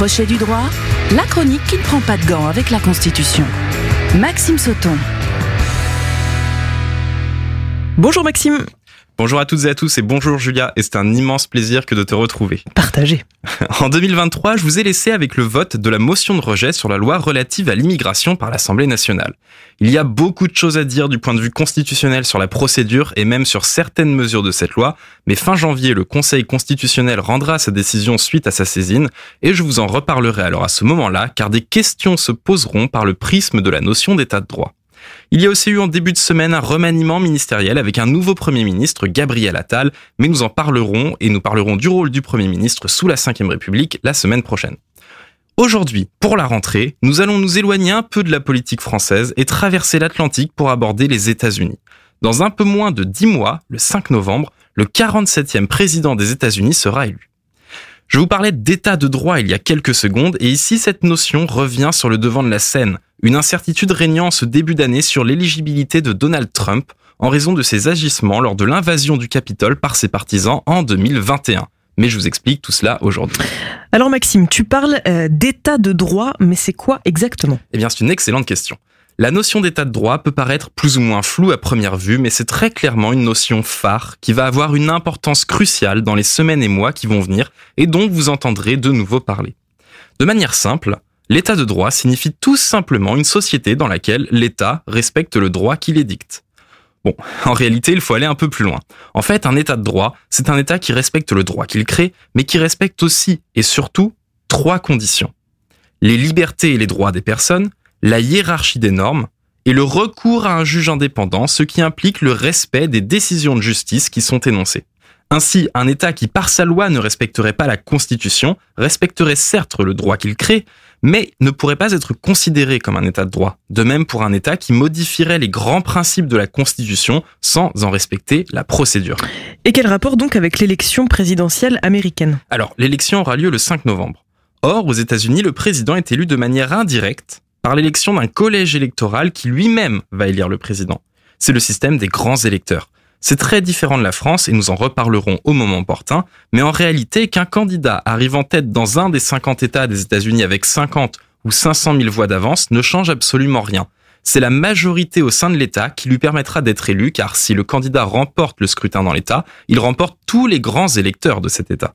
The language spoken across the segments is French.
Crochet du droit, la chronique qui ne prend pas de gants avec la Constitution. Maxime Sauton. Bonjour Maxime. Bonjour à toutes et à tous et bonjour Julia, et c'est un immense plaisir que de te retrouver. Partagez. En 2023, je vous ai laissé avec le vote de la motion de rejet sur la loi relative à l'immigration par l'Assemblée nationale. Il y a beaucoup de choses à dire du point de vue constitutionnel sur la procédure et même sur certaines mesures de cette loi, mais fin janvier, le Conseil constitutionnel rendra sa décision suite à sa saisine, et je vous en reparlerai alors à ce moment-là, car des questions se poseront par le prisme de la notion d'état de droit. Il y a aussi eu en début de semaine un remaniement ministériel avec un nouveau Premier ministre, Gabriel Attal, mais nous en parlerons et nous parlerons du rôle du Premier ministre sous la Ve République la semaine prochaine. Aujourd'hui, pour la rentrée, nous allons nous éloigner un peu de la politique française et traverser l'Atlantique pour aborder les États-Unis. Dans un peu moins de 10 mois, le 5 novembre, le 47e président des États-Unis sera élu. Je vous parlais d'état de droit il y a quelques secondes et ici cette notion revient sur le devant de la scène une incertitude régnant en ce début d'année sur l'éligibilité de Donald Trump en raison de ses agissements lors de l'invasion du Capitole par ses partisans en 2021. Mais je vous explique tout cela aujourd'hui. Alors Maxime, tu parles euh, d'état de droit, mais c'est quoi exactement? Eh bien, c'est une excellente question. La notion d'état de droit peut paraître plus ou moins floue à première vue, mais c'est très clairement une notion phare qui va avoir une importance cruciale dans les semaines et mois qui vont venir et dont vous entendrez de nouveau parler. De manière simple, L'état de droit signifie tout simplement une société dans laquelle l'État respecte le droit qui édicte. Bon, en réalité, il faut aller un peu plus loin. En fait, un État de droit, c'est un État qui respecte le droit qu'il crée, mais qui respecte aussi et surtout trois conditions. Les libertés et les droits des personnes, la hiérarchie des normes, et le recours à un juge indépendant, ce qui implique le respect des décisions de justice qui sont énoncées. Ainsi, un État qui par sa loi ne respecterait pas la Constitution respecterait certes le droit qu'il crée, mais ne pourrait pas être considéré comme un État de droit. De même pour un État qui modifierait les grands principes de la Constitution sans en respecter la procédure. Et quel rapport donc avec l'élection présidentielle américaine? Alors, l'élection aura lieu le 5 novembre. Or, aux États-Unis, le président est élu de manière indirecte par l'élection d'un collège électoral qui lui-même va élire le président. C'est le système des grands électeurs. C'est très différent de la France et nous en reparlerons au moment opportun, mais en réalité, qu'un candidat arrive en tête dans un des 50 États des États-Unis avec 50 ou 500 000 voix d'avance ne change absolument rien. C'est la majorité au sein de l'État qui lui permettra d'être élu, car si le candidat remporte le scrutin dans l'État, il remporte tous les grands électeurs de cet État.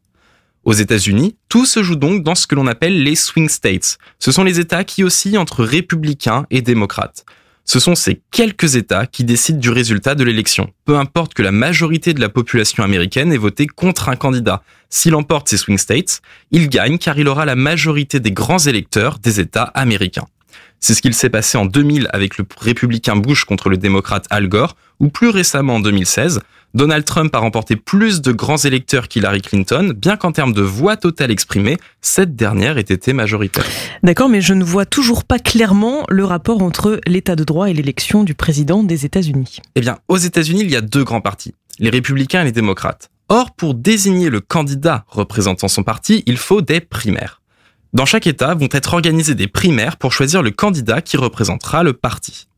Aux États-Unis, tout se joue donc dans ce que l'on appelle les swing states. Ce sont les États qui oscillent entre républicains et démocrates. Ce sont ces quelques États qui décident du résultat de l'élection. Peu importe que la majorité de la population américaine ait voté contre un candidat. S'il emporte ces swing states, il gagne car il aura la majorité des grands électeurs des États américains. C'est ce qu'il s'est passé en 2000 avec le républicain Bush contre le démocrate Al Gore, ou plus récemment en 2016, Donald Trump a remporté plus de grands électeurs qu'Hillary Clinton, bien qu'en termes de voix totale exprimée, cette dernière ait été majoritaire. D'accord, mais je ne vois toujours pas clairement le rapport entre l'état de droit et l'élection du président des États-Unis. Eh bien, aux États-Unis, il y a deux grands partis, les républicains et les démocrates. Or, pour désigner le candidat représentant son parti, il faut des primaires. Dans chaque État vont être organisées des primaires pour choisir le candidat qui représentera le parti.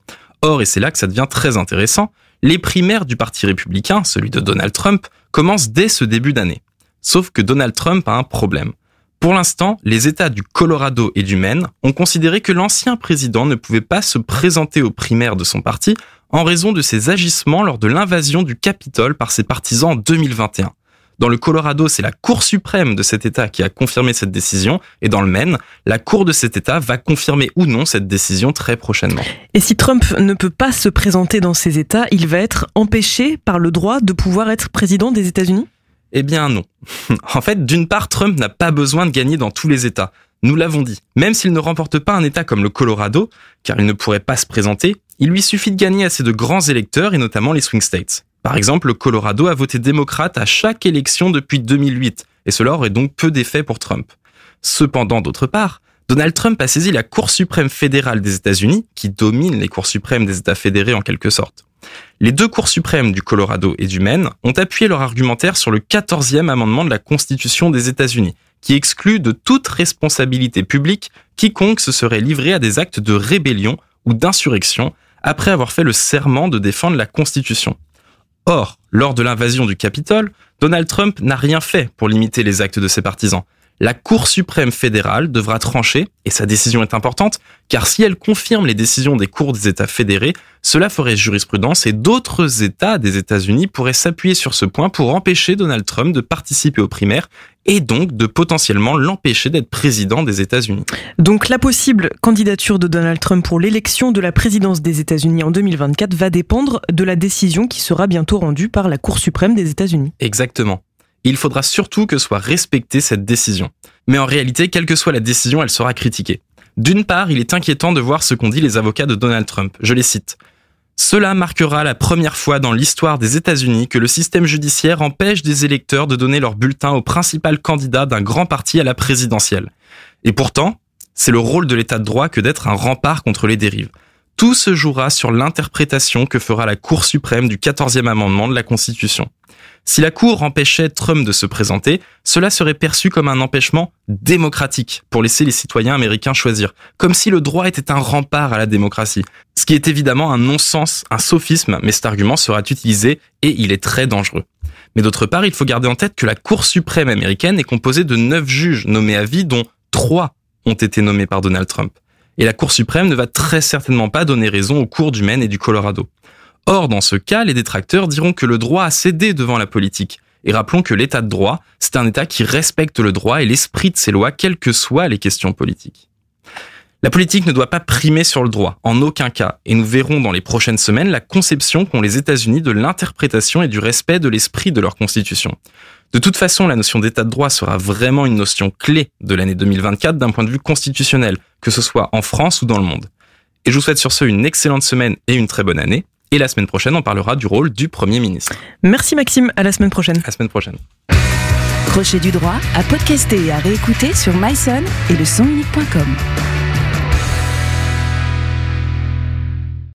Or, et c'est là que ça devient très intéressant, les primaires du Parti républicain, celui de Donald Trump, commencent dès ce début d'année. Sauf que Donald Trump a un problème. Pour l'instant, les États du Colorado et du Maine ont considéré que l'ancien président ne pouvait pas se présenter aux primaires de son parti en raison de ses agissements lors de l'invasion du Capitole par ses partisans en 2021. Dans le Colorado, c'est la Cour suprême de cet État qui a confirmé cette décision, et dans le Maine, la Cour de cet État va confirmer ou non cette décision très prochainement. Et si Trump ne peut pas se présenter dans ces États, il va être empêché par le droit de pouvoir être président des États-Unis? Eh bien non. en fait, d'une part, Trump n'a pas besoin de gagner dans tous les États. Nous l'avons dit, même s'il ne remporte pas un État comme le Colorado, car il ne pourrait pas se présenter, il lui suffit de gagner assez de grands électeurs et notamment les swing states. Par exemple, le Colorado a voté démocrate à chaque élection depuis 2008, et cela aurait donc peu d'effet pour Trump. Cependant, d'autre part, Donald Trump a saisi la Cour suprême fédérale des États-Unis, qui domine les cours suprêmes des États fédérés en quelque sorte. Les deux cours suprêmes du Colorado et du Maine ont appuyé leur argumentaire sur le 14e amendement de la Constitution des États-Unis, qui exclut de toute responsabilité publique quiconque se serait livré à des actes de rébellion ou d'insurrection après avoir fait le serment de défendre la Constitution. Or, lors de l'invasion du Capitole, Donald Trump n'a rien fait pour limiter les actes de ses partisans. La Cour suprême fédérale devra trancher, et sa décision est importante, car si elle confirme les décisions des cours des États fédérés, cela ferait jurisprudence et d'autres États des États-Unis pourraient s'appuyer sur ce point pour empêcher Donald Trump de participer aux primaires et donc de potentiellement l'empêcher d'être président des États-Unis. Donc la possible candidature de Donald Trump pour l'élection de la présidence des États-Unis en 2024 va dépendre de la décision qui sera bientôt rendue par la Cour suprême des États-Unis. Exactement. Il faudra surtout que soit respectée cette décision. Mais en réalité, quelle que soit la décision, elle sera critiquée. D'une part, il est inquiétant de voir ce qu'ont dit les avocats de Donald Trump. Je les cite. Cela marquera la première fois dans l'histoire des États-Unis que le système judiciaire empêche des électeurs de donner leur bulletin au principal candidat d'un grand parti à la présidentielle. Et pourtant, c'est le rôle de l'État de droit que d'être un rempart contre les dérives. Tout se jouera sur l'interprétation que fera la Cour suprême du 14e amendement de la Constitution. Si la Cour empêchait Trump de se présenter, cela serait perçu comme un empêchement démocratique pour laisser les citoyens américains choisir, comme si le droit était un rempart à la démocratie. Ce qui est évidemment un non-sens, un sophisme, mais cet argument sera utilisé et il est très dangereux. Mais d'autre part, il faut garder en tête que la Cour suprême américaine est composée de neuf juges nommés à vie, dont trois ont été nommés par Donald Trump. Et la Cour suprême ne va très certainement pas donner raison aux cours du Maine et du Colorado. Or, dans ce cas, les détracteurs diront que le droit a cédé devant la politique. Et rappelons que l'état de droit, c'est un état qui respecte le droit et l'esprit de ses lois, quelles que soient les questions politiques. La politique ne doit pas primer sur le droit, en aucun cas, et nous verrons dans les prochaines semaines la conception qu'ont les États-Unis de l'interprétation et du respect de l'esprit de leur constitution. De toute façon, la notion d'état de droit sera vraiment une notion clé de l'année 2024 d'un point de vue constitutionnel, que ce soit en France ou dans le monde. Et je vous souhaite sur ce une excellente semaine et une très bonne année. Et la semaine prochaine, on parlera du rôle du Premier ministre. Merci Maxime, à la semaine prochaine. À la semaine prochaine. Crochet du droit à podcaster et à réécouter sur myson et le.